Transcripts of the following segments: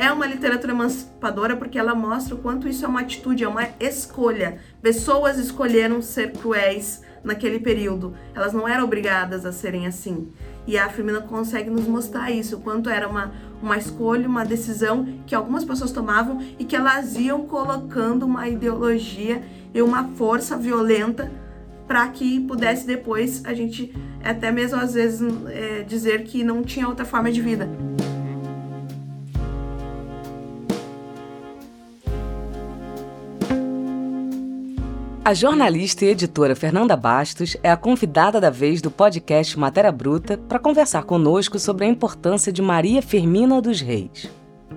é uma literatura emancipadora porque ela mostra o quanto isso é uma atitude, é uma escolha. Pessoas escolheram ser cruéis naquele período. Elas não eram obrigadas a serem assim. E a Firmina consegue nos mostrar isso, o quanto era uma, uma escolha, uma decisão que algumas pessoas tomavam e que elas iam colocando uma ideologia e uma força violenta para que pudesse depois a gente até mesmo às vezes é, dizer que não tinha outra forma de vida. A jornalista e editora Fernanda Bastos é a convidada da vez do podcast Matéria Bruta para conversar conosco sobre a importância de Maria Firmina dos Reis.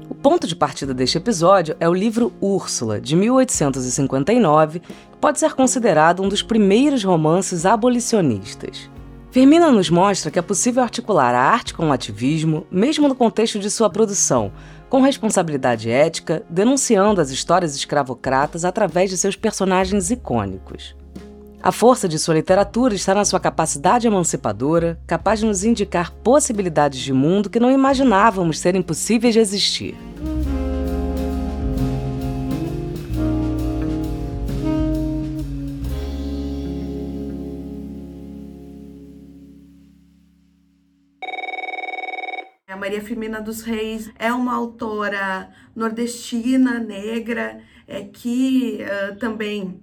O ponto de partida deste episódio é o livro Úrsula, de 1859, que pode ser considerado um dos primeiros romances abolicionistas. Firmina nos mostra que é possível articular a arte com o ativismo, mesmo no contexto de sua produção, com responsabilidade ética, denunciando as histórias escravocratas através de seus personagens icônicos. A força de sua literatura está na sua capacidade emancipadora, capaz de nos indicar possibilidades de mundo que não imaginávamos serem possíveis de existir. Maria Firmina dos Reis é uma autora nordestina, negra, é, que uh, também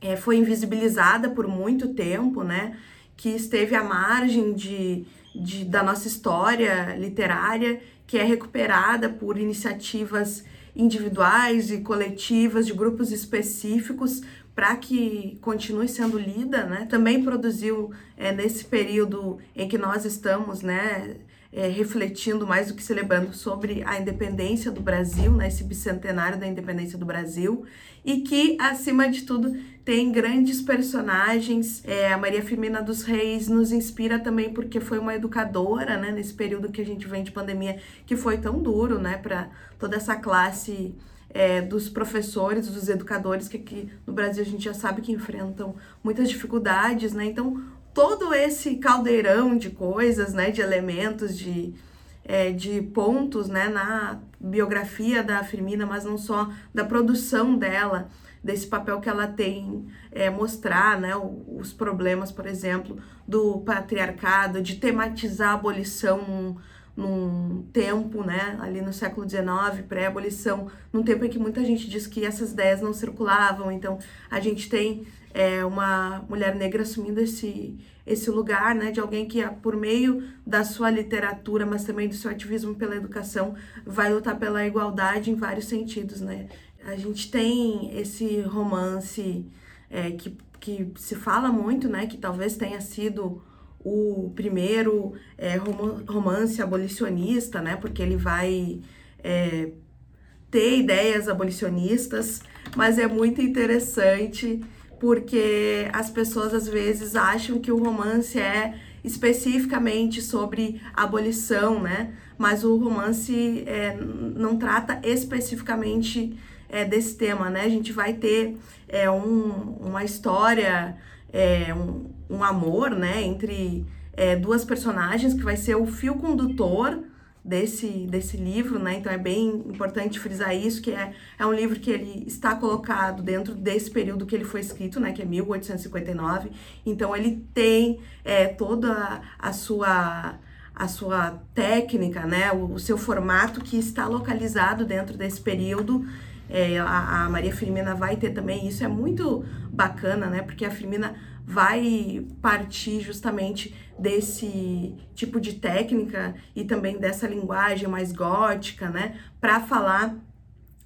é, foi invisibilizada por muito tempo, né? Que esteve à margem de, de, da nossa história literária, que é recuperada por iniciativas individuais e coletivas de grupos específicos para que continue sendo lida, né? Também produziu é, nesse período em que nós estamos, né? É, refletindo mais do que celebrando sobre a independência do Brasil, né, esse bicentenário da independência do Brasil, e que, acima de tudo, tem grandes personagens. É, a Maria Firmina dos Reis nos inspira também porque foi uma educadora, né, nesse período que a gente vem de pandemia, que foi tão duro, né, para toda essa classe é, dos professores, dos educadores, que aqui no Brasil a gente já sabe que enfrentam muitas dificuldades, né? Então, todo esse caldeirão de coisas, né, de elementos, de, é, de pontos, né, na biografia da Firmina, mas não só da produção dela, desse papel que ela tem é, mostrar, né, os problemas, por exemplo, do patriarcado, de tematizar a abolição num, tempo, né, ali no século XIX, pré-abolição, num tempo em que muita gente diz que essas ideias não circulavam, então a gente tem é, uma mulher negra assumindo esse, esse lugar, né, de alguém que, por meio da sua literatura, mas também do seu ativismo pela educação, vai lutar pela igualdade em vários sentidos, né. A gente tem esse romance é, que, que se fala muito, né, que talvez tenha sido o primeiro é, romance abolicionista, né, porque ele vai é, ter ideias abolicionistas, mas é muito interessante porque as pessoas às vezes acham que o romance é especificamente sobre abolição, né? Mas o romance é, não trata especificamente é, desse tema, né? A gente vai ter é, um, uma história, é, um, um amor, né? Entre é, duas personagens que vai ser o fio condutor desse, desse livro, né? Então é bem importante frisar isso, que é, é um livro que ele está colocado dentro desse período que ele foi escrito, né? Que é 1859. Então ele tem é, toda a sua a sua técnica, né? O, o seu formato que está localizado dentro desse período. É, a, a Maria Firmina vai ter também isso, é muito bacana, né? Porque a Firmina vai partir justamente desse tipo de técnica e também dessa linguagem mais gótica, né, para falar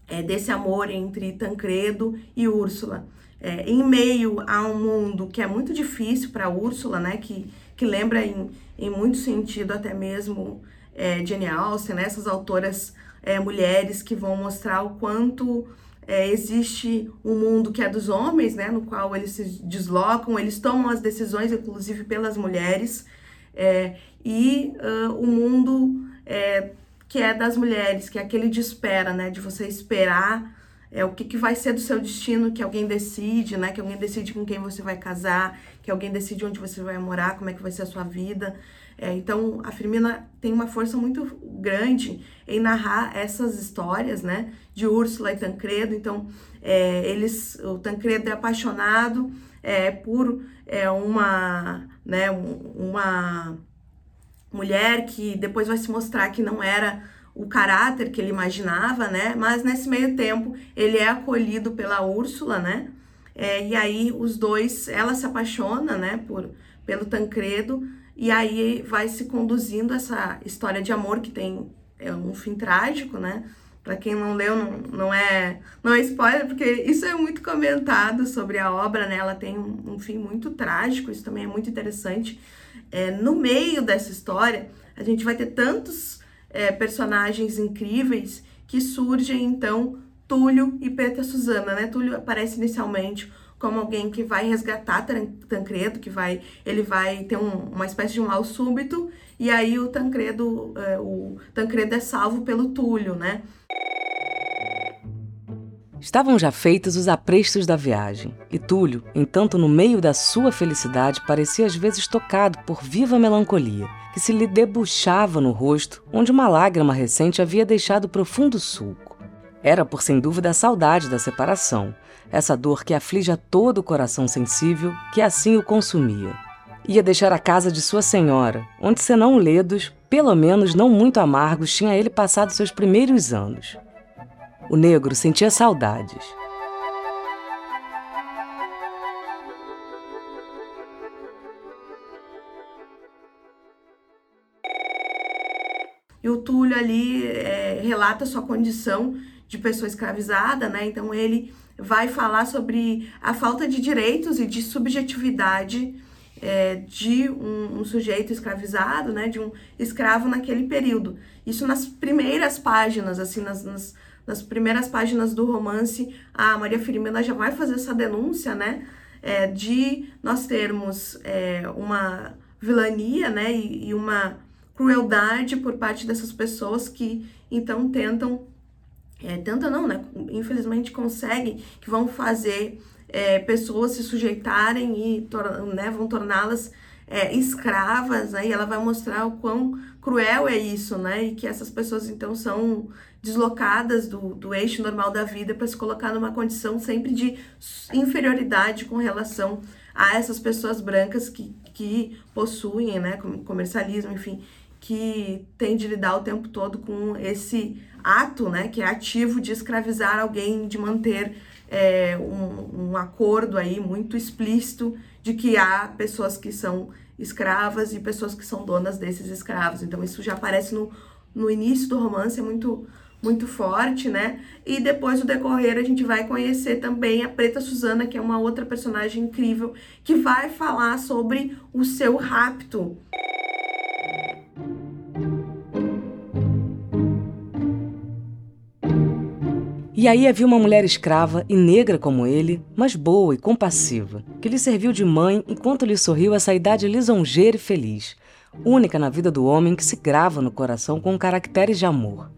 é, desse amor entre Tancredo e Úrsula. É, em meio a um mundo que é muito difícil para Úrsula, né, que, que lembra em, em muito sentido até mesmo é, Jane Austen, né, essas autoras é, mulheres que vão mostrar o quanto é, existe um mundo que é dos homens, né, no qual eles se deslocam, eles tomam as decisões, inclusive pelas mulheres, é, e uh, o mundo é, que é das mulheres, que é aquele de espera, né, de você esperar é o que, que vai ser do seu destino, que alguém decide, né? Que alguém decide com quem você vai casar, que alguém decide onde você vai morar, como é que vai ser a sua vida. É, então, a Firmina tem uma força muito grande em narrar essas histórias, né? De Úrsula e Tancredo. Então, é, eles, o Tancredo é apaixonado é, por é, uma, né, uma mulher que depois vai se mostrar que não era o caráter que ele imaginava, né? Mas nesse meio tempo ele é acolhido pela Úrsula, né? É, e aí os dois, ela se apaixona, né, por, pelo Tancredo, e aí vai se conduzindo essa história de amor que tem é um fim trágico, né? Para quem não leu, não, não, é não é spoiler, porque isso é muito comentado sobre a obra, né? Ela tem um, um fim muito trágico, isso também é muito interessante. É, no meio dessa história, a gente vai ter tantos é, personagens incríveis que surgem então Túlio e Preta Suzana, né? Túlio aparece inicialmente como alguém que vai resgatar Tancredo, que vai ele vai ter um, uma espécie de um mal súbito e aí o Tancredo é, o Tancredo é salvo pelo Túlio, né? Estavam já feitos os aprestos da viagem, e Túlio, entanto no meio da sua felicidade, parecia às vezes tocado por viva melancolia, que se lhe debuxava no rosto, onde uma lágrima recente havia deixado profundo sulco. Era, por sem dúvida, a saudade da separação, essa dor que aflige a todo o coração sensível, que assim o consumia. Ia deixar a casa de sua senhora, onde, senão ledos, pelo menos não muito amargos, tinha ele passado seus primeiros anos. O negro sentia saudades. E o Túlio ali é, relata sua condição de pessoa escravizada, né? Então ele vai falar sobre a falta de direitos e de subjetividade é, de um, um, sujeito escravizado, né? De um escravo naquele período. Isso nas primeiras páginas, assim, nas, nas nas primeiras páginas do romance, a Maria Firmina já vai fazer essa denúncia, né? É, de nós termos é, uma vilania, né? E, e, uma crueldade por parte dessas pessoas que então tentam, é, tentam não, né? Infelizmente conseguem, que vão fazer é, pessoas se sujeitarem e né, vão torná-las é, escravas, né? E ela vai mostrar o quão cruel é isso, né? E que essas pessoas então são deslocadas do, do eixo normal da vida para se colocar numa condição sempre de inferioridade com relação a essas pessoas brancas que, que possuem, né, comercialismo, enfim, que tem de lidar o tempo todo com esse ato, né, que é ativo de escravizar alguém, de manter é, um, um acordo aí muito explícito de que há pessoas que são escravas e pessoas que são donas desses escravos. Então isso já aparece no, no início do romance, é muito muito forte, né? E depois do decorrer a gente vai conhecer também a Preta Suzana, que é uma outra personagem incrível, que vai falar sobre o seu rapto. E aí havia uma mulher escrava e negra como ele, mas boa e compassiva, que lhe serviu de mãe enquanto lhe sorriu essa idade lisonjeira e feliz, única na vida do homem que se grava no coração com caracteres de amor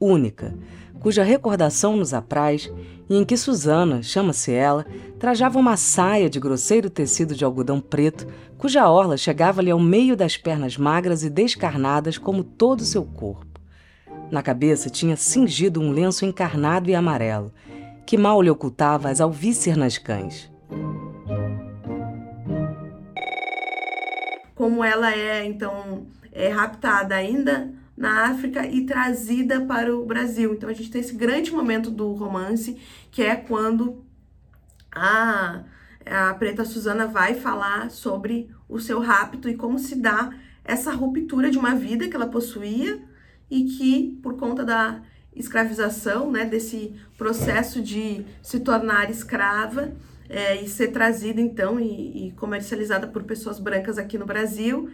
única, cuja recordação nos apraz e em que Susana, chama-se ela, trajava uma saia de grosseiro tecido de algodão preto, cuja orla chegava-lhe ao meio das pernas magras e descarnadas como todo o seu corpo. Na cabeça tinha cingido um lenço encarnado e amarelo, que mal lhe ocultava as alvíceras cães. Como ela é, então, é raptada ainda na África e trazida para o Brasil. Então a gente tem esse grande momento do romance, que é quando a, a Preta Suzana vai falar sobre o seu rapto e como se dá essa ruptura de uma vida que ela possuía e que, por conta da escravização, né, desse processo de se tornar escrava é, e ser trazida então e, e comercializada por pessoas brancas aqui no Brasil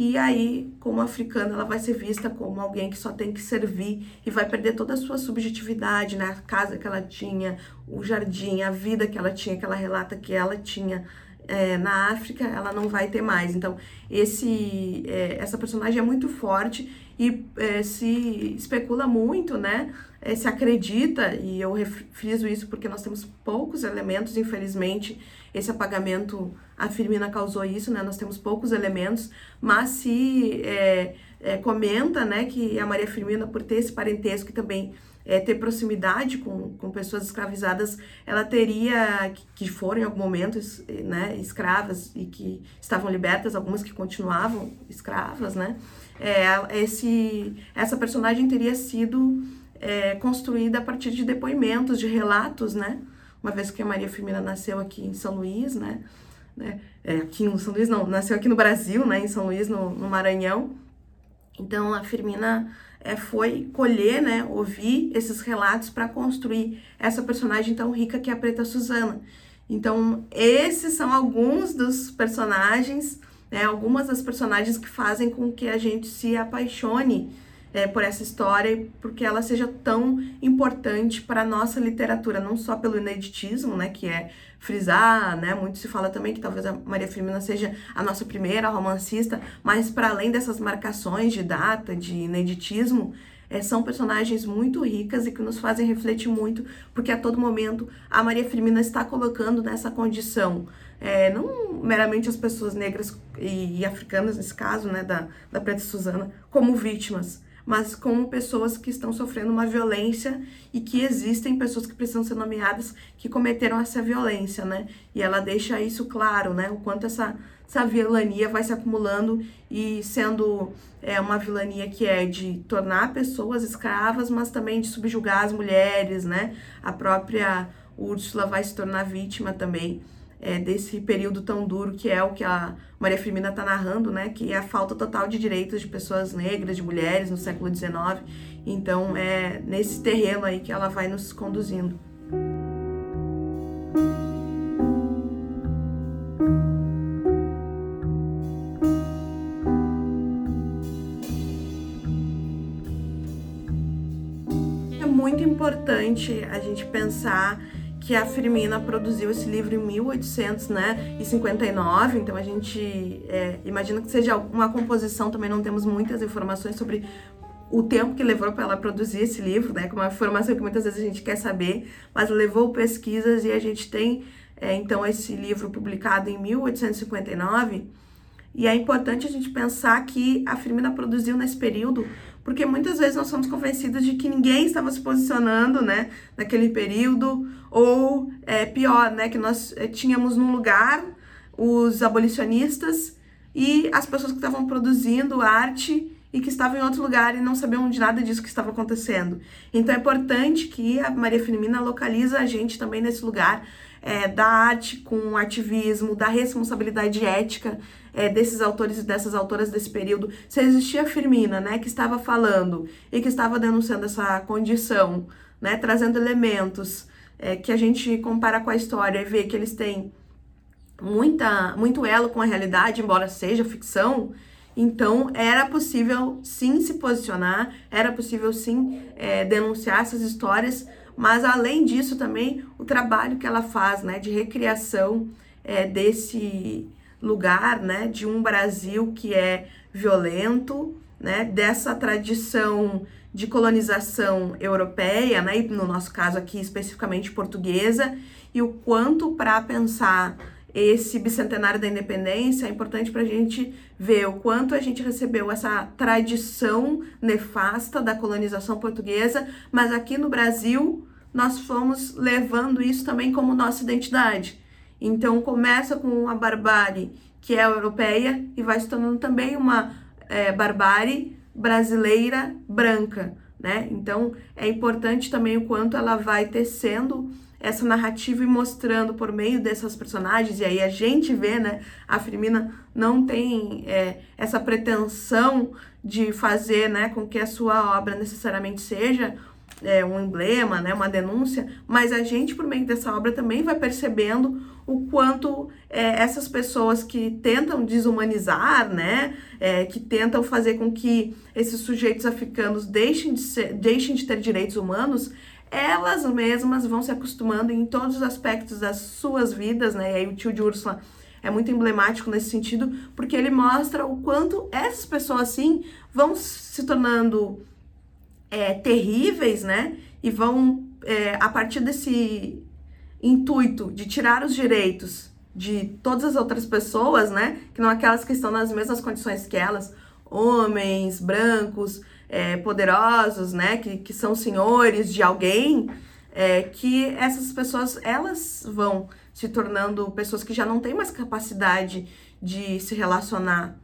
e aí, como africana, ela vai ser vista como alguém que só tem que servir e vai perder toda a sua subjetividade, né? A casa que ela tinha, o jardim, a vida que ela tinha, que ela relata que ela tinha é, na África, ela não vai ter mais. Então, esse, é, essa personagem é muito forte e é, se especula muito, né? É, se acredita, e eu friso isso porque nós temos poucos elementos, infelizmente, esse apagamento, a Firmina causou isso, né? Nós temos poucos elementos, mas se é, é, comenta, né, que a Maria Firmina, por ter esse parentesco e também é, ter proximidade com, com pessoas escravizadas, ela teria, que foram em algum momento né, escravas e que estavam libertas, algumas que continuavam escravas, né? É, esse, essa personagem teria sido é, construída a partir de depoimentos, de relatos, né? Uma vez que a Maria Firmina nasceu aqui em São Luís, né? né? É, aqui em São Luís, não, nasceu aqui no Brasil, né? Em São Luís, no, no Maranhão. Então a Firmina é, foi colher, né, ouvir esses relatos para construir essa personagem tão rica que é a Preta Suzana. Então, esses são alguns dos personagens, né, algumas das personagens que fazem com que a gente se apaixone é, por essa história, porque ela seja tão importante para a nossa literatura, não só pelo ineditismo, né, que é frisar, né, muito se fala também que talvez a Maria Firmina seja a nossa primeira romancista, mas para além dessas marcações de data, de ineditismo, é, são personagens muito ricas e que nos fazem refletir muito, porque a todo momento a Maria Firmina está colocando nessa condição, é, não meramente as pessoas negras e, e, africanas, nesse caso, né, da, da Preta Suzana, como vítimas, mas como pessoas que estão sofrendo uma violência e que existem pessoas que precisam ser nomeadas que cometeram essa violência, né? E ela deixa isso claro, né? O quanto essa, essa vilania vai se acumulando e sendo é, uma vilania que é de tornar pessoas escravas, mas também de subjugar as mulheres, né? A própria Úrsula vai se tornar vítima também é, desse período tão duro que é o que a Maria Firmina está narrando, né? Que é a falta total de direitos de pessoas negras, de mulheres no século XIX. Então é nesse terreno aí que ela vai nos conduzindo. É muito importante a gente pensar que a Firmina produziu esse livro em 1859, né, então a gente é, imagina que seja uma composição, também não temos muitas informações sobre o tempo que levou para ela produzir esse livro, né, como uma informação que muitas vezes a gente quer saber, mas levou pesquisas e a gente tem é, então esse livro publicado em 1859, e é importante a gente pensar que a Firmina produziu nesse período porque muitas vezes nós somos convencidos de que ninguém estava se posicionando, né, naquele período, ou é, pior, né, que nós é, tínhamos num lugar os abolicionistas e as pessoas que estavam produzindo arte e que estavam em outro lugar e não sabiam de nada disso que estava acontecendo. Então é importante que a Maria Firmina localiza a gente também nesse lugar é, da arte com ativismo, da responsabilidade ética é, desses autores e dessas autoras desse período, se existia Firmina, né, que estava falando e que estava denunciando essa condição, né, trazendo elementos é, que a gente compara com a história e vê que eles têm muita, muito elo com a realidade, embora seja ficção, então era possível sim se posicionar, era possível sim é, denunciar essas histórias, mas além disso também o trabalho que ela faz, né, de recriação é, desse lugar, né, de um Brasil que é violento, né, dessa tradição de colonização europeia, né, e no nosso caso aqui especificamente portuguesa, e o quanto para pensar esse bicentenário da independência é importante para a gente ver o quanto a gente recebeu essa tradição nefasta da colonização portuguesa, mas aqui no Brasil nós fomos levando isso também como nossa identidade. Então começa com uma barbárie que é europeia e vai se tornando também uma é, barbárie brasileira branca, né? Então é importante também o quanto ela vai tecendo essa narrativa e mostrando por meio dessas personagens, e aí a gente vê, né? A Firmina não tem é, essa pretensão de fazer né, com que a sua obra necessariamente seja é, um emblema, né, uma denúncia, mas a gente, por meio dessa obra, também vai percebendo o quanto é, essas pessoas que tentam desumanizar, né, é, que tentam fazer com que esses sujeitos africanos deixem de, ser, deixem de ter direitos humanos, elas mesmas vão se acostumando em todos os aspectos das suas vidas, né, e aí o tio de Úrsula é muito emblemático nesse sentido, porque ele mostra o quanto essas pessoas assim vão se tornando é, terríveis, né? E vão, é, a partir desse intuito de tirar os direitos de todas as outras pessoas, né? Que não aquelas que estão nas mesmas condições que elas, homens, brancos, é, poderosos, né? Que, que são senhores de alguém, é, que essas pessoas, elas vão se tornando pessoas que já não têm mais capacidade de se relacionar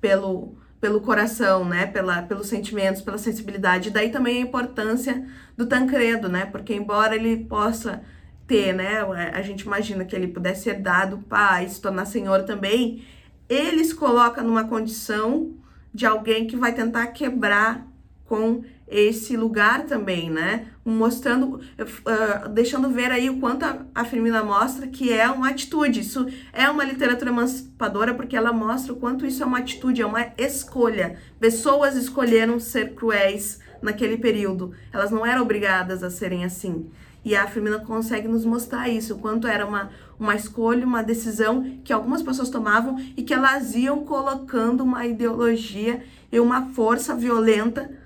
pelo pelo coração, né, pela, pelos sentimentos, pela sensibilidade. Daí também a importância do Tancredo, né, porque embora ele possa ter, né, a gente imagina que ele pudesse ser dado pai, se tornar senhor também, ele se coloca numa condição de alguém que vai tentar quebrar com esse lugar também, né? Mostrando, uh, deixando ver aí o quanto a, a Firmina mostra que é uma atitude. Isso é uma literatura emancipadora porque ela mostra o quanto isso é uma atitude, é uma escolha. Pessoas escolheram ser cruéis naquele período. Elas não eram obrigadas a serem assim. E a Firmina consegue nos mostrar isso, o quanto era uma, uma escolha, uma decisão que algumas pessoas tomavam e que elas iam colocando uma ideologia e uma força violenta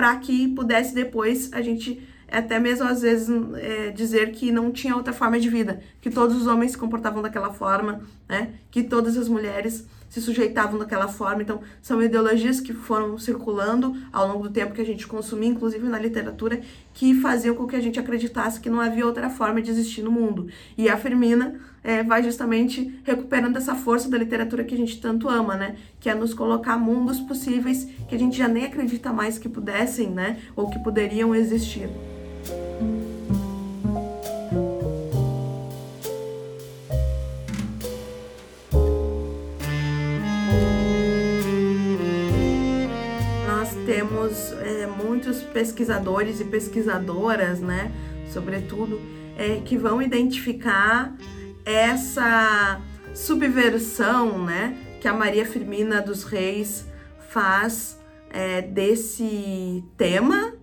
para que pudesse depois a gente até mesmo às vezes é, dizer que não tinha outra forma de vida, que todos os homens se comportavam daquela forma, né? Que todas as mulheres se sujeitavam daquela forma. Então, são ideologias que foram circulando ao longo do tempo que a gente consumia, inclusive na literatura, que faziam com que a gente acreditasse que não havia outra forma de existir no mundo. E a Firmina é, vai justamente recuperando essa força da literatura que a gente tanto ama, né? Que é nos colocar mundos possíveis que a gente já nem acredita mais que pudessem, né? Ou que poderiam existir. Temos é, muitos pesquisadores e pesquisadoras, né, sobretudo, é, que vão identificar essa subversão, né, que a Maria Firmina dos Reis faz é, desse tema,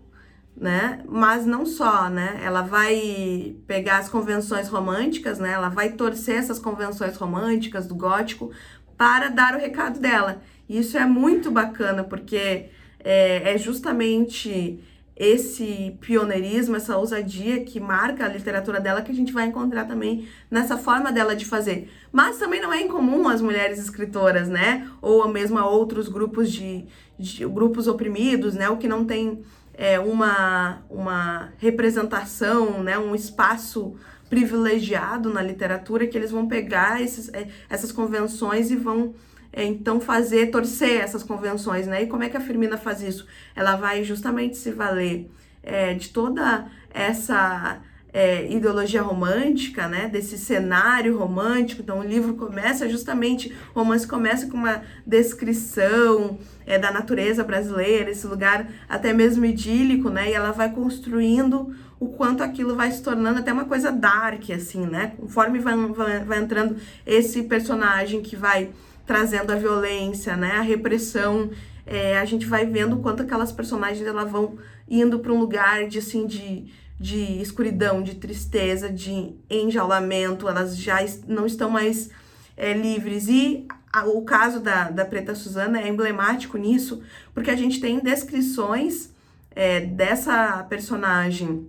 né? Mas não só, né? Ela vai pegar as convenções românticas, né? Ela vai torcer essas convenções românticas do gótico para dar o recado dela. Isso é muito bacana, porque é, é justamente esse pioneirismo, essa ousadia que marca a literatura dela que a gente vai encontrar também nessa forma dela de fazer. Mas também não é incomum as mulheres escritoras, né? Ou mesmo a outros grupos de, de grupos oprimidos, né? O que não tem é, uma, uma representação, né? Um espaço privilegiado na literatura que eles vão pegar esses, é, essas convenções e vão é, então fazer, torcer essas convenções, né? E como é que a Firmina faz isso? Ela vai justamente se valer é, de toda essa é, ideologia romântica, né? Desse cenário romântico. Então o livro começa justamente, o romance começa com uma descrição é, da natureza brasileira, esse lugar até mesmo idílico, né? E ela vai construindo o quanto aquilo vai se tornando até uma coisa dark, assim, né? Conforme vai, vai, vai entrando esse personagem que vai trazendo a violência, né, a repressão. É, a gente vai vendo quanto aquelas personagens elas vão indo para um lugar de assim de, de escuridão, de tristeza, de enjaulamento, elas já não estão mais é, livres. E a, o caso da, da Preta Suzana é emblemático nisso, porque a gente tem descrições é, dessa personagem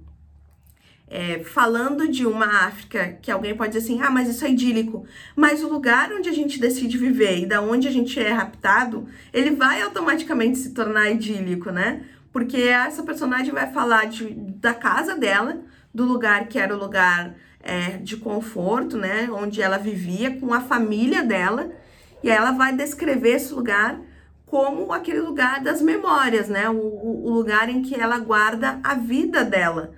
é, falando de uma África que alguém pode dizer assim, ah, mas isso é idílico. Mas o lugar onde a gente decide viver e da onde a gente é raptado, ele vai automaticamente se tornar idílico, né? Porque essa personagem vai falar de, da casa dela, do lugar que era o lugar é, de conforto, né? Onde ela vivia com a família dela. E aí ela vai descrever esse lugar como aquele lugar das memórias, né? O, o, o lugar em que ela guarda a vida dela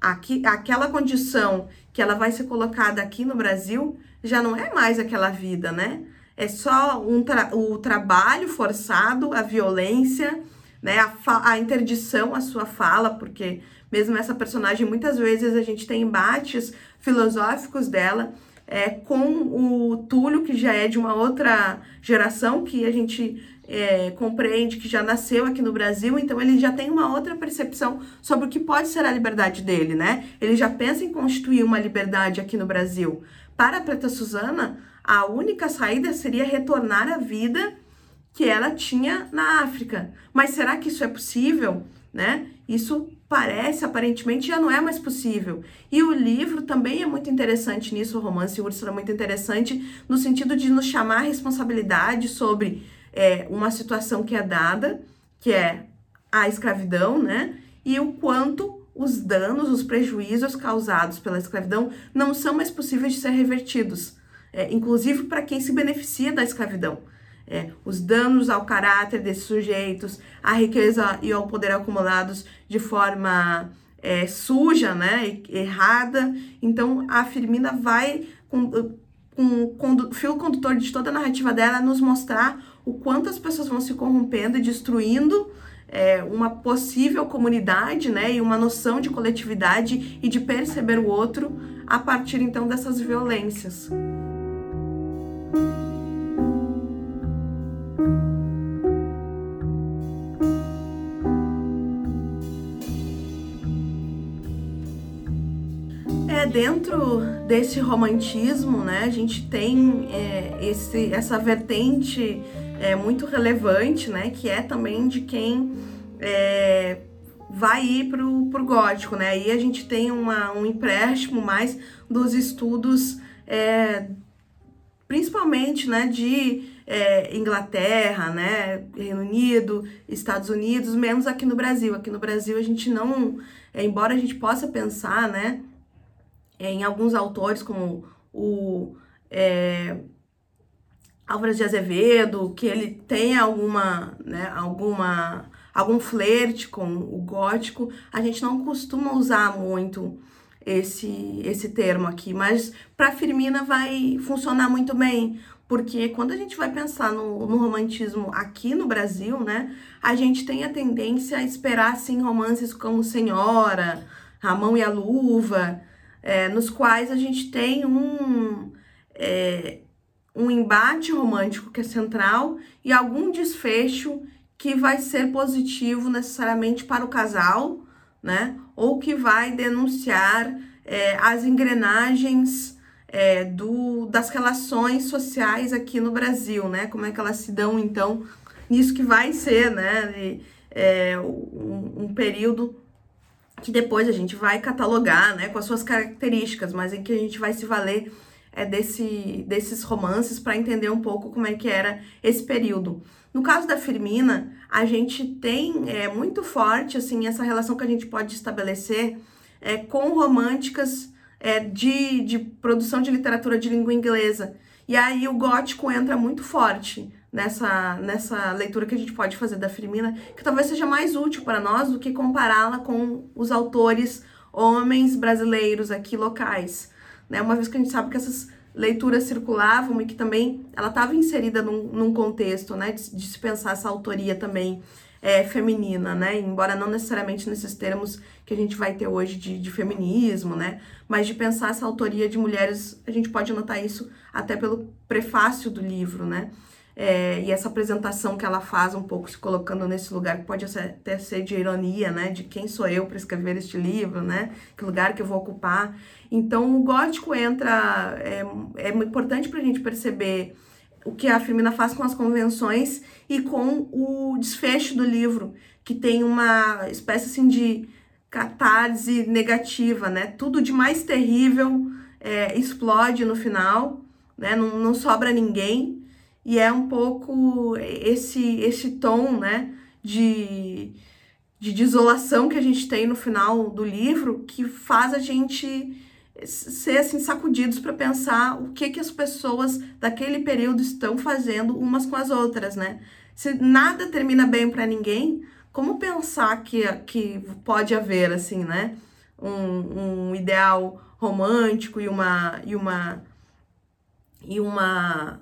aqui, aquela condição que ela vai ser colocada aqui no Brasil já não é mais aquela vida, né? É só um tra o trabalho forçado, a violência, né? A, a interdição à sua fala, porque mesmo essa personagem, muitas vezes a gente tem embates filosóficos dela é, com o Túlio, que já é de uma outra geração, que a gente é, compreende que já nasceu aqui no Brasil, então ele já tem uma outra percepção sobre o que pode ser a liberdade dele, né? Ele já pensa em constituir uma liberdade aqui no Brasil. Para a Preta Suzana, a única saída seria retornar à vida que ela tinha na África. Mas será que isso é possível? Né? Isso parece, aparentemente, já não é mais possível. E o livro também é muito interessante nisso, o romance Úrsula é muito interessante, no sentido de nos chamar a responsabilidade sobre é, uma situação que é dada, que é a escravidão, né? E o quanto os danos, os prejuízos causados pela escravidão não são mais possíveis de ser revertidos, é, inclusive para quem se beneficia da escravidão. É, os danos ao caráter desses sujeitos, a riqueza e ao poder acumulados de forma é, suja, né, errada. Então, a Firmina vai, com, com, o fio condutor de toda a narrativa dela, nos mostrar o quanto as pessoas vão se corrompendo e destruindo é, uma possível comunidade, né, e uma noção de coletividade e de perceber o outro a partir então dessas violências. É, dentro desse romantismo, né, a gente tem é, esse, essa vertente é, muito relevante, né? Que é também de quem é, vai ir pro, pro gótico, né? Aí a gente tem uma, um empréstimo mais dos estudos, é, principalmente, né? De é, Inglaterra, né? Reino Unido, Estados Unidos, menos aqui no Brasil. Aqui no Brasil a gente não, é, embora a gente possa pensar, né? Em alguns autores como o é, Álvares de Azevedo, que ele tem alguma, né, alguma, algum flerte com o gótico, a gente não costuma usar muito esse, esse termo aqui, mas para Firmina vai funcionar muito bem, porque quando a gente vai pensar no, no, romantismo aqui no Brasil, né, a gente tem a tendência a esperar, assim, romances como Senhora, A Mão e a Luva, é, nos quais a gente tem um... É, um embate romântico que é central e algum desfecho que vai ser positivo necessariamente para o casal, né? Ou que vai denunciar é, as engrenagens é, do, das relações sociais aqui no Brasil, né? Como é que elas se dão, então, nisso que vai ser, né? É, um, um período que depois a gente vai catalogar, né? Com as suas características, mas em que a gente vai se valer é, desse, desses romances para entender um pouco como é que era esse período. No caso da Firmina, a gente tem é, muito forte assim essa relação que a gente pode estabelecer é, com românticas é, de, de produção de literatura de língua inglesa. E aí o gótico entra muito forte nessa, nessa leitura que a gente pode fazer da Firmina, que talvez seja mais útil para nós do que compará-la com os autores homens brasileiros aqui locais né? Uma vez que a gente sabe que essas leituras circulavam e que também ela estava inserida num, num, contexto, né, de, de, se pensar essa autoria também é, feminina, né, embora não necessariamente nesses termos que a gente vai ter hoje de, de feminismo, né, mas de pensar essa autoria de mulheres, a gente pode notar isso até pelo prefácio do livro, né, é, e essa apresentação que ela faz um pouco se colocando nesse lugar que pode até ser de ironia, né? De quem sou eu para escrever este livro, né? Que lugar que eu vou ocupar. Então o gótico entra, é, é importante para a gente perceber o que a Firmina faz com as convenções e com o desfecho do livro, que tem uma espécie assim de catarse negativa, né? Tudo de mais terrível é, explode no final, né? Não, não sobra ninguém e é um pouco esse esse tom, né, de, de desolação que a gente tem no final do livro que faz a gente ser assim sacudidos para pensar o que que as pessoas daquele período estão fazendo umas com as outras, né? Se nada termina bem para ninguém, como pensar que, que pode haver assim, né? Um, um ideal romântico e uma e uma e uma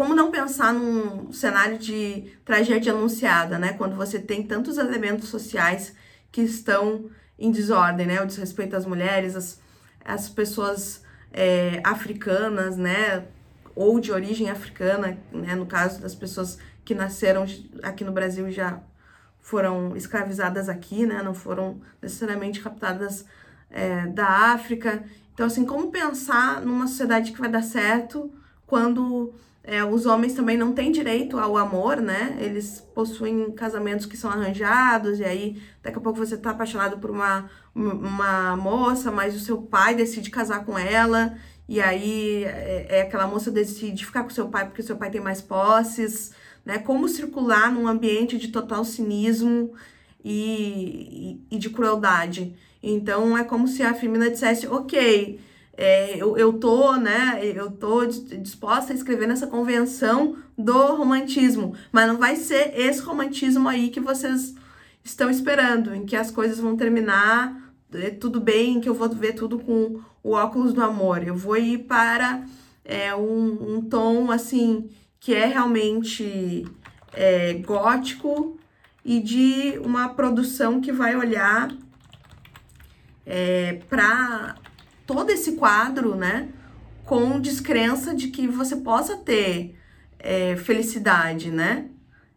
como não pensar num cenário de tragédia anunciada, né? Quando você tem tantos elementos sociais que estão em desordem, né? O desrespeito às mulheres, as, as pessoas é, africanas, né? Ou de origem africana, né? No caso das pessoas que nasceram aqui no Brasil já foram escravizadas aqui, né? Não foram necessariamente captadas é, da África. Então, assim, como pensar numa sociedade que vai dar certo quando é, os homens também não têm direito ao amor, né? Eles possuem casamentos que são arranjados, e aí daqui a pouco você tá apaixonado por uma, uma moça, mas o seu pai decide casar com ela, e aí é, é aquela moça decide ficar com seu pai porque seu pai tem mais posses, né? Como circular num ambiente de total cinismo e, e, e de crueldade. Então é como se a Firmina dissesse, ok é, eu, eu tô, né, eu tô disposta a escrever nessa convenção do romantismo, mas não vai ser esse romantismo aí que vocês estão esperando, em que as coisas vão terminar é, tudo bem, que eu vou ver tudo com o óculos do amor. Eu vou ir para é, um, um tom, assim, que é realmente é, gótico e de uma produção que vai olhar é, para todo esse quadro, né, com descrença de que você possa ter é, felicidade, né?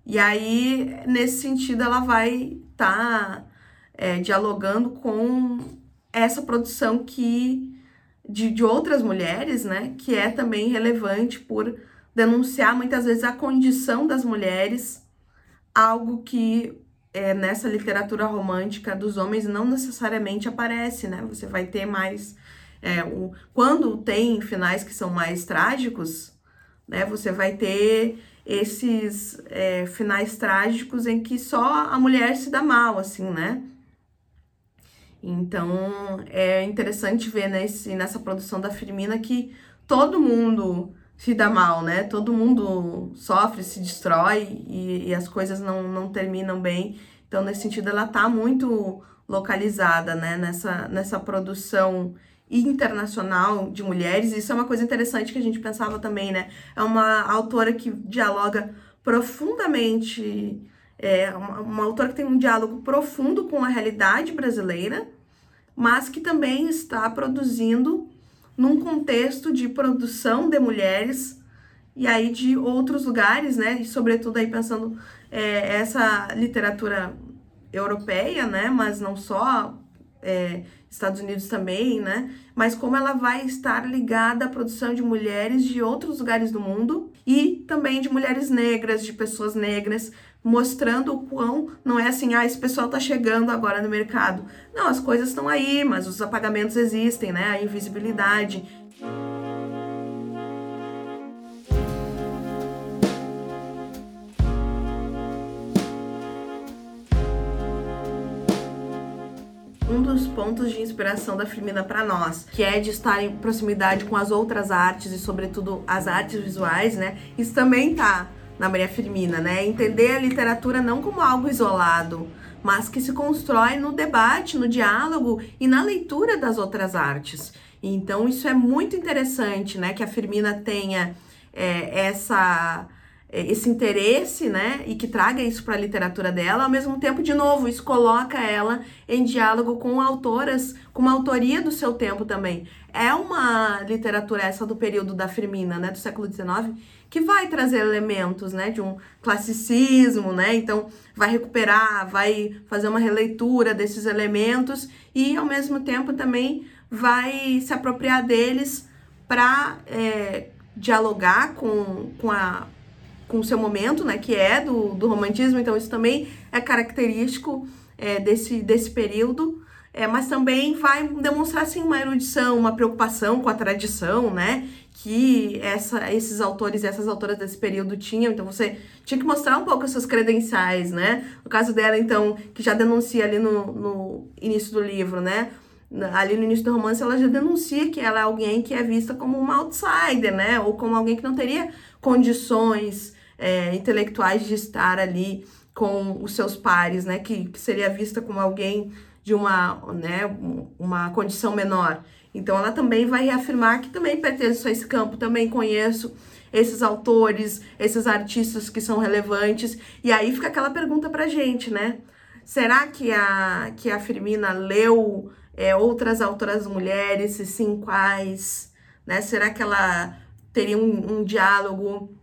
E aí, nesse sentido, ela vai estar tá, é, dialogando com essa produção que de, de outras mulheres, né? Que é também relevante por denunciar muitas vezes a condição das mulheres, algo que é, nessa literatura romântica dos homens não necessariamente aparece, né? Você vai ter mais é, o, quando tem finais que são mais trágicos, né, você vai ter esses é, finais trágicos em que só a mulher se dá mal, assim, né? Então é interessante ver nesse, nessa produção da Firmina que todo mundo se dá mal, né? Todo mundo sofre, se destrói e, e as coisas não, não terminam bem. Então, nesse sentido, ela tá muito localizada, né? Nessa, nessa produção internacional de mulheres. Isso é uma coisa interessante que a gente pensava também, né? É uma autora que dialoga profundamente, é uma, uma autora que tem um diálogo profundo com a realidade brasileira, mas que também está produzindo num contexto de produção de mulheres e aí de outros lugares, né? E sobretudo aí pensando é, essa literatura europeia, né? Mas não só é, Estados Unidos também, né? Mas como ela vai estar ligada à produção de mulheres de outros lugares do mundo e também de mulheres negras, de pessoas negras, mostrando o quão não é assim, ah, esse pessoal tá chegando agora no mercado. Não, as coisas estão aí, mas os apagamentos existem, né? A invisibilidade. Dos pontos de inspiração da Firmina para nós, que é de estar em proximidade com as outras artes e sobretudo as artes visuais, né? Isso também tá na Maria Firmina, né? Entender a literatura não como algo isolado, mas que se constrói no debate, no diálogo e na leitura das outras artes. Então isso é muito interessante, né? Que a Firmina tenha é, essa esse interesse, né, e que traga isso para a literatura dela, ao mesmo tempo, de novo, isso coloca ela em diálogo com autoras, com uma autoria do seu tempo também. É uma literatura essa do período da Firmina, né, do século XIX, que vai trazer elementos, né, de um classicismo, né, então vai recuperar, vai fazer uma releitura desses elementos e, ao mesmo tempo, também vai se apropriar deles para é, dialogar com, com a com o seu momento, né, que é do, do romantismo, então isso também é característico é, desse, desse período, é, mas também vai demonstrar, assim, uma erudição, uma preocupação com a tradição, né, que essa, esses autores e essas autoras desse período tinham, então você tinha que mostrar um pouco as suas credenciais, né, no caso dela, então, que já denuncia ali no, no início do livro, né, ali no início do romance, ela já denuncia que ela é alguém que é vista como uma outsider, né? Ou como alguém que não teria condições é, intelectuais de estar ali com os seus pares, né? Que, que seria vista como alguém de uma, né, uma condição menor. Então ela também vai reafirmar que também pertence a esse campo, também conheço esses autores, esses artistas que são relevantes. E aí fica aquela pergunta pra gente, né? Será que a, que a Firmina leu é, outras autoras mulheres? Se sim, quais? Né? Será que ela teria um, um diálogo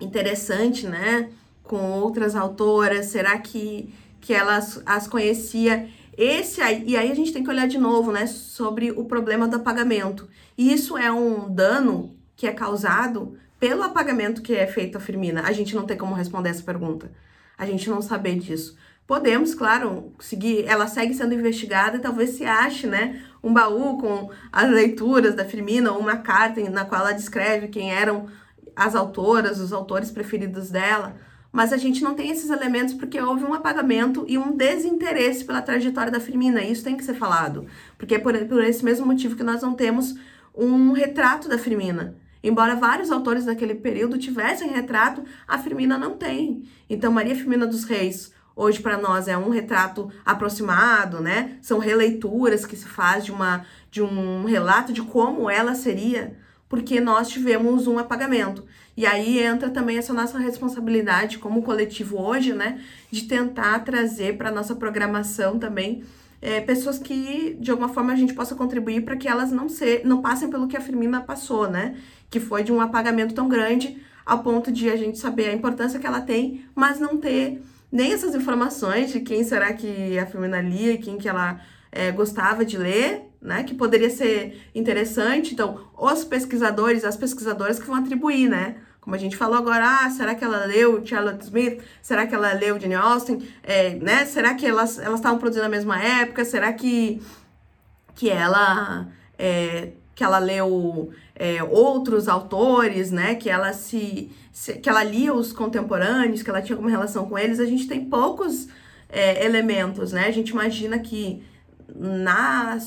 interessante, né? Com outras autoras? Será que, que ela as, as conhecia? Esse aí, e aí a gente tem que olhar de novo, né, sobre o problema do apagamento. E isso é um dano que é causado pelo apagamento que é feito a Firmina? A gente não tem como responder essa pergunta. A gente não saber disso. Podemos, claro, seguir, ela segue sendo investigada e talvez se ache, né, um baú com as leituras da Firmina ou uma carta na qual ela descreve quem eram as autoras, os autores preferidos dela. Mas a gente não tem esses elementos porque houve um apagamento e um desinteresse pela trajetória da Firmina. Isso tem que ser falado. Porque é por, por esse mesmo motivo que nós não temos um retrato da Firmina. Embora vários autores daquele período tivessem retrato, a Firmina não tem. Então, Maria Firmina dos Reis, hoje para nós é um retrato aproximado, né? São releituras que se faz de uma de um relato de como ela seria, porque nós tivemos um apagamento. E aí entra também essa nossa responsabilidade como coletivo hoje, né, de tentar trazer para nossa programação também é, pessoas que de alguma forma a gente possa contribuir para que elas não se, não passem pelo que a Firmina passou, né? Que foi de um apagamento tão grande ao ponto de a gente saber a importância que ela tem, mas não ter nem essas informações de quem será que a Firmina lia, quem que ela é, gostava de ler, né? Que poderia ser interessante. Então, os pesquisadores, as pesquisadoras que vão atribuir, né? Como a gente falou agora, ah, será que ela leu Charlotte Smith? Será que ela leu Jane Austen? É, né? Será que elas estavam produzindo na mesma época? Será que, que ela é, que ela leu é, outros autores, né? Que ela se, se, que ela lia os contemporâneos, que ela tinha alguma relação com eles? A gente tem poucos é, elementos, né? A gente imagina que na,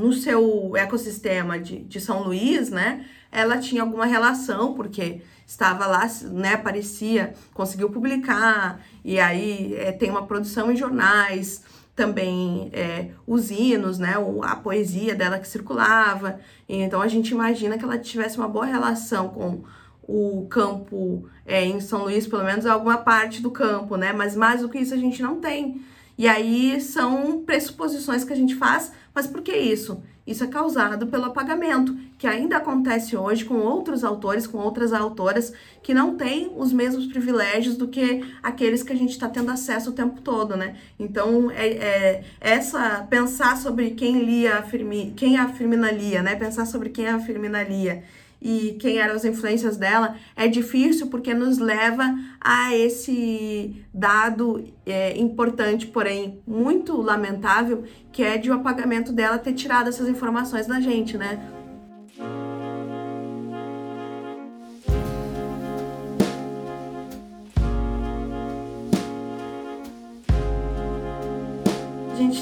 no seu ecossistema de, de São Luís, né, ela tinha alguma relação, porque estava lá, né, aparecia, conseguiu publicar, e aí é, tem uma produção em jornais, também é, os hinos, né, a poesia dela que circulava, então a gente imagina que ela tivesse uma boa relação com o campo é, em São Luís, pelo menos alguma parte do campo, né, mas mais do que isso a gente não tem, e aí são pressuposições que a gente faz, mas por que isso? Isso é causado pelo apagamento, que ainda acontece hoje com outros autores, com outras autoras, que não têm os mesmos privilégios do que aqueles que a gente está tendo acesso o tempo todo, né? Então, é, é, essa pensar sobre quem lia a Firmi, quem a Firmina lia, né? Pensar sobre quem a Firmina lia e quem eram as influências dela, é difícil porque nos leva a esse dado é, importante, porém muito lamentável, que é de o apagamento dela ter tirado essas informações da gente, né?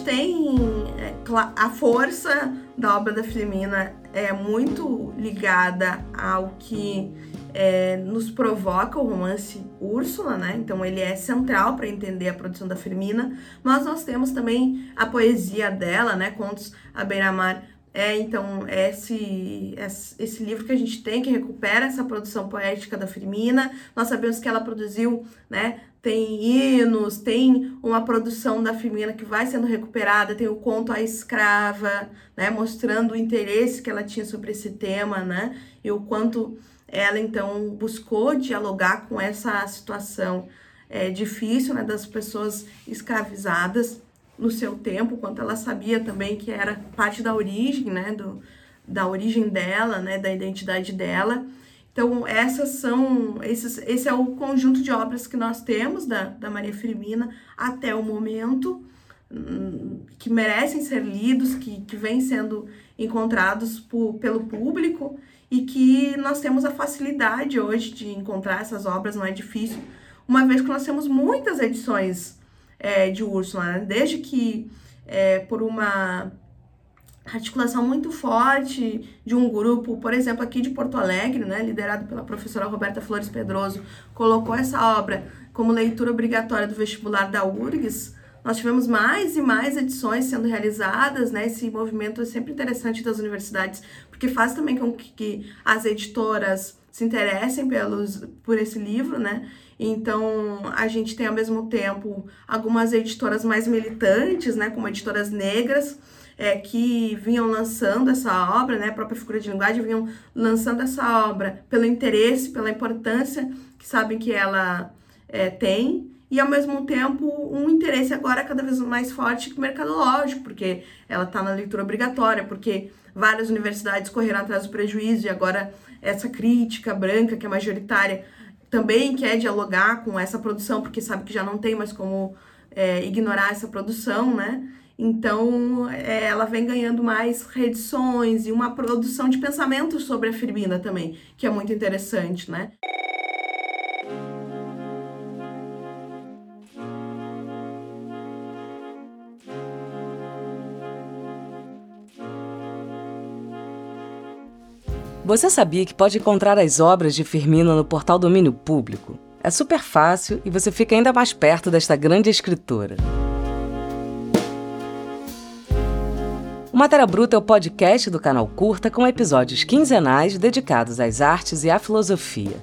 Tem é, a força da obra da Filomena é muito ligada ao que é, nos provoca o romance Úrsula, né? Então ele é central para entender a produção da Firmina, mas nós temos também a poesia dela, né? Contos à beira-mar. É, então, esse, esse livro que a gente tem, que recupera essa produção poética da Firmina. Nós sabemos que ela produziu, né, tem hinos, tem uma produção da Firmina que vai sendo recuperada, tem o conto A Escrava, né, mostrando o interesse que ela tinha sobre esse tema, né, e o quanto ela então buscou dialogar com essa situação é, difícil, né, das pessoas escravizadas no seu tempo, quanto ela sabia também que era parte da origem, né, do, da origem dela, né, da identidade dela, então, essas são, esses, esse é o conjunto de obras que nós temos da, da Maria Firmina até o momento, hum, que merecem ser lidos, que, que vêm sendo encontrados por, pelo público e que nós temos a facilidade hoje de encontrar essas obras, não é difícil, uma vez que nós temos muitas edições é, de Úrsula, né? desde que é, por uma articulação muito forte de um grupo, por exemplo, aqui de Porto Alegre, né, liderado pela professora Roberta Flores Pedroso, colocou essa obra como leitura obrigatória do vestibular da URGS. Nós tivemos mais e mais edições sendo realizadas, né? Esse movimento é sempre interessante das universidades, porque faz também com que as editoras se interessem pelos, por esse livro, né? Então, a gente tem ao mesmo tempo algumas editoras mais militantes, né, como editoras negras, é, que vinham lançando essa obra, né, a própria figura de linguagem, vinham lançando essa obra pelo interesse, pela importância que sabem que ela é, tem, e ao mesmo tempo um interesse agora cada vez mais forte mercadológico, porque ela está na leitura obrigatória, porque várias universidades correram atrás do prejuízo e agora essa crítica branca, que é majoritária, também quer dialogar com essa produção, porque sabe que já não tem mais como é, ignorar essa produção, né? Então, é, ela vem ganhando mais reedições e uma produção de pensamento sobre a Firmina também, que é muito interessante, né? Você sabia que pode encontrar as obras de Firmina no portal Domínio Público? É super fácil e você fica ainda mais perto desta grande escritora. O Matéria Bruta é o podcast do canal Curta com episódios quinzenais dedicados às artes e à filosofia.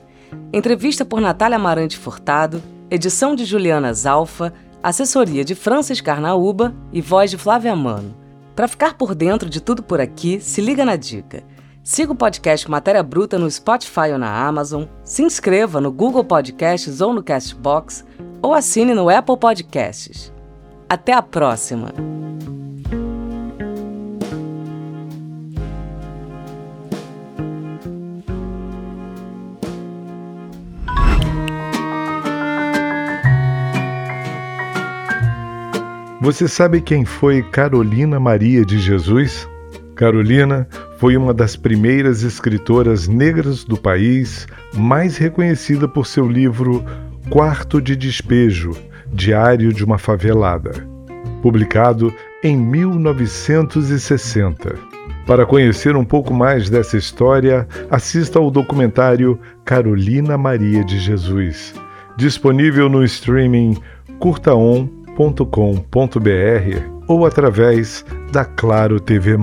Entrevista por Natália Amarante Furtado, edição de Juliana Zalfa, assessoria de Francis Carnaúba e voz de Flávia Mano. Para ficar por dentro de tudo por aqui, se liga na dica. Siga o podcast Matéria Bruta no Spotify ou na Amazon, se inscreva no Google Podcasts ou no Castbox, ou assine no Apple Podcasts. Até a próxima! Você sabe quem foi Carolina Maria de Jesus? Carolina foi uma das primeiras escritoras negras do país, mais reconhecida por seu livro Quarto de Despejo Diário de uma Favelada, publicado em 1960. Para conhecer um pouco mais dessa história, assista ao documentário Carolina Maria de Jesus, disponível no streaming curtaon.com.br ou através da Claro TV+.